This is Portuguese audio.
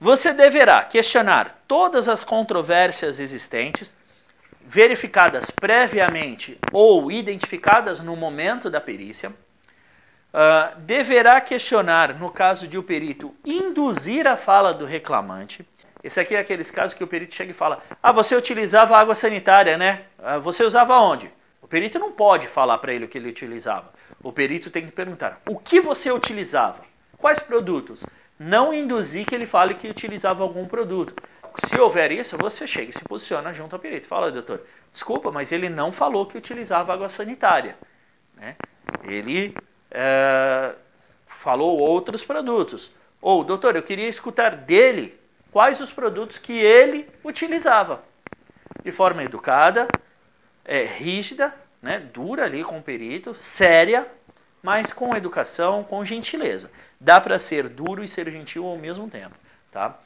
Você deverá questionar todas as controvérsias existentes, verificadas previamente ou identificadas no momento da perícia. Uh, deverá questionar, no caso de o perito induzir a fala do reclamante. Esse aqui é aqueles casos que o perito chega e fala: Ah, você utilizava água sanitária, né? Ah, você usava onde? O perito não pode falar para ele o que ele utilizava. O perito tem que perguntar: O que você utilizava? Quais produtos? Não induzir que ele fale que utilizava algum produto. Se houver isso, você chega e se posiciona junto ao perito. Fala, doutor, desculpa, mas ele não falou que utilizava água sanitária. Né? Ele é, falou outros produtos. Ou, doutor, eu queria escutar dele quais os produtos que ele utilizava. De forma educada, é, rígida, né, dura ali com o perito, séria, mas com educação, com gentileza. Dá para ser duro e ser gentil ao mesmo tempo, tá?